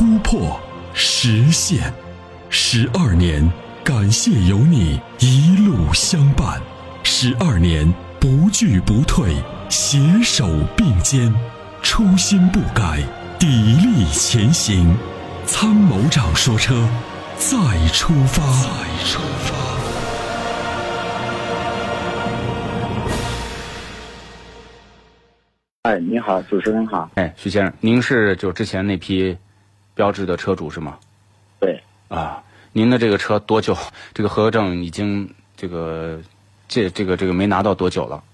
突破、实现。十二年，感谢有你一路相伴。十二年，不惧不退，携手并肩，初心不改，砥砺前行。参谋长说：“车，再出发。”再出发。哎，你好，主持人好。哎，徐先生，您是就之前那批标志的车主是吗？对。啊，您的这个车多久？这个合格证已经这个这这个这个没拿到多久了？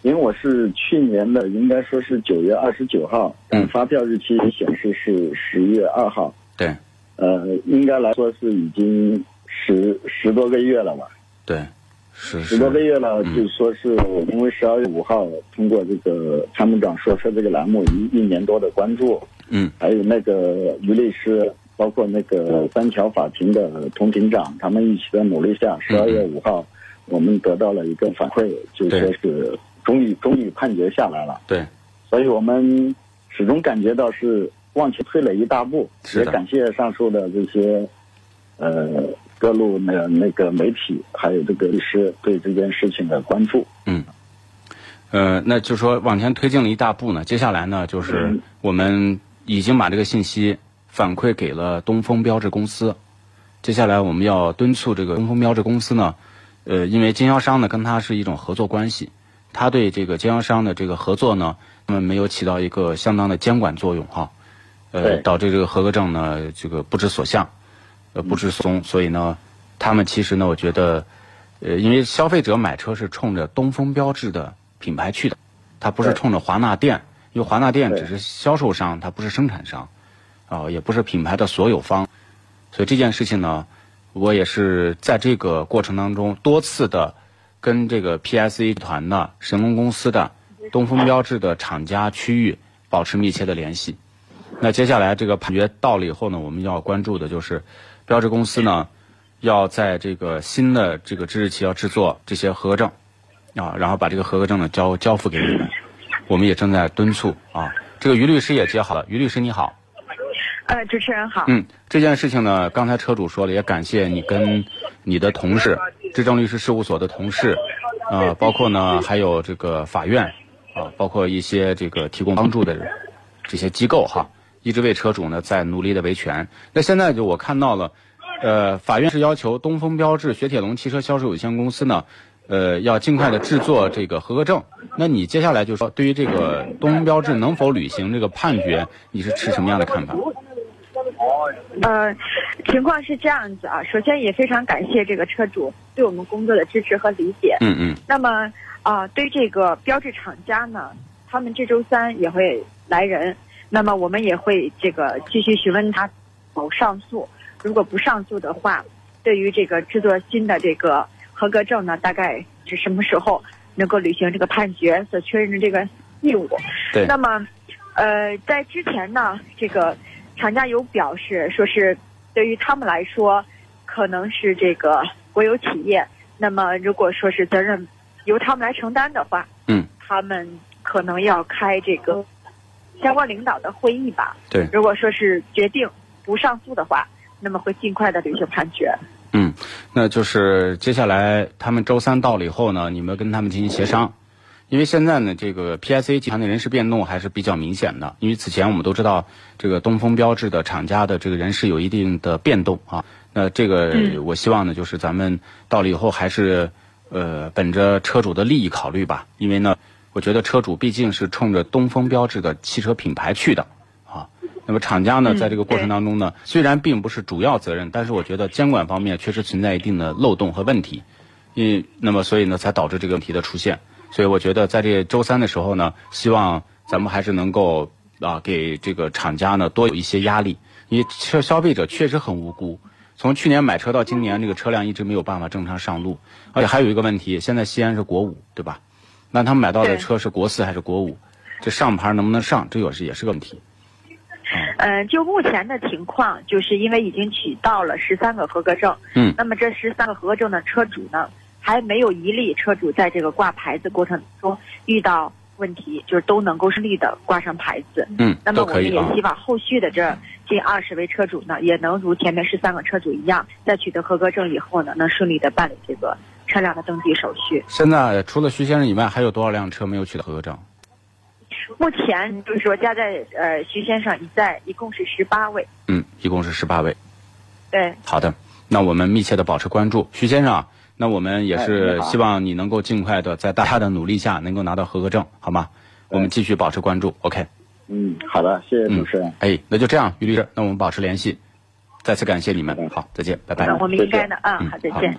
因为我是去年的，应该说是九月二十九号，嗯，发票日期显示是十月二号。对。呃，应该来说是已经十十多个月了吧？对。十多个月了，就说是因为十二月五号通过这个参谋长说车这个栏目一一年多的关注，嗯，还有那个于律师，包括那个三桥法庭的童庭长，他们一起的努力下，十二月五号我们得到了一个反馈，就说是终于终于判决下来了。对，所以我们始终感觉到是往前推了一大步，也感谢上述的这些，呃。各路那那个媒体，还有这个律师对这件事情的关注。嗯，呃，那就说往前推进了一大步呢。接下来呢，就是我们已经把这个信息反馈给了东风标致公司。接下来我们要敦促这个东风标致公司呢，呃，因为经销商呢跟他是一种合作关系，他对这个经销商的这个合作呢，他们没有起到一个相当的监管作用哈，呃，导致这个合格证呢这个不知所向。呃，不知所踪，所以呢，他们其实呢，我觉得，呃，因为消费者买车是冲着东风标致的品牌去的，他不是冲着华纳电，因为华纳电只是销售商，它不是生产商，啊，也不是品牌的所有方，所以这件事情呢，我也是在这个过程当中多次的跟这个 PSA 团的神龙公司的东风标致的厂家区域保持密切的联系。那接下来这个判决到了以后呢，我们要关注的就是。标志公司呢，要在这个新的这个之日起要制作这些合格证，啊，然后把这个合格证呢交交付给你们，我们也正在敦促啊。这个于律师也接好了，于律师你好。呃，主持人好。嗯，这件事情呢，刚才车主说了，也感谢你跟你的同事，智正律师事务所的同事，啊，包括呢还有这个法院，啊，包括一些这个提供帮助的这些机构哈。一直为车主呢在努力的维权。那现在就我看到了，呃，法院是要求东风标致雪铁龙汽车销售有限公司呢，呃，要尽快的制作这个合格证。那你接下来就说，对于这个东风标致能否履行这个判决，你是持什么样的看法？呃，情况是这样子啊。首先也非常感谢这个车主对我们工作的支持和理解。嗯嗯。那么啊，对这个标志厂家呢，他们这周三也会来人。那么我们也会这个继续询问他否上诉，如果不上诉的话，对于这个制作新的这个合格证呢，大概是什么时候能够履行这个判决所确认的这个义务？对。那么，呃，在之前呢，这个厂家有表示说是对于他们来说，可能是这个国有企业，那么如果说是责任由他们来承担的话，嗯，他们可能要开这个。相关领导的会议吧。对，如果说是决定不上诉的话，那么会尽快的履行判决。嗯，那就是接下来他们周三到了以后呢，你们跟他们进行协商。因为现在呢，这个 PSA 集团的人事变动还是比较明显的。因为此前我们都知道，这个东风标致的厂家的这个人事有一定的变动啊。那这个我希望呢，就是咱们到了以后还是呃，本着车主的利益考虑吧。因为呢。我觉得车主毕竟是冲着东风标致的汽车品牌去的，啊，那么厂家呢，在这个过程当中呢，虽然并不是主要责任，但是我觉得监管方面确实存在一定的漏洞和问题，因那么所以呢，才导致这个问题的出现。所以我觉得在这周三的时候呢，希望咱们还是能够啊，给这个厂家呢多有一些压力，你车消费者确实很无辜，从去年买车到今年，这个车辆一直没有办法正常上路，而且还有一个问题，现在西安是国五，对吧？那他们买到的车是国四还是国五？这上牌能不能上？这也是也是个问题。嗯，就目前的情况，就是因为已经取到了十三个合格证，嗯，那么这十三个合格证的车主呢，还没有一例车主在这个挂牌子过程中遇到问题，就是都能够顺利的挂上牌子，嗯，那么我们。也希望后续的这近二十位车主呢，也能如前面十三个车主一样，在取得合格证以后呢，能顺利的办理这个车辆的登记手续。现在除了徐先生以外，还有多少辆车没有取得合格证？目前就是说加在呃徐先生一在，一共是十八位。嗯，一共是十八位。对，好的，那我们密切的保持关注，徐先生啊，那我们也哎是希望你能够尽快的在大家的努力下能够拿到合格证，好吗？我们继续保持关注，OK。嗯，好的，谢谢主持人。哎，那就这样，于律师，那我们保持联系，再次感谢你们嗯，好，再见，拜拜那。我们应该的，嗯，嗯好，再见。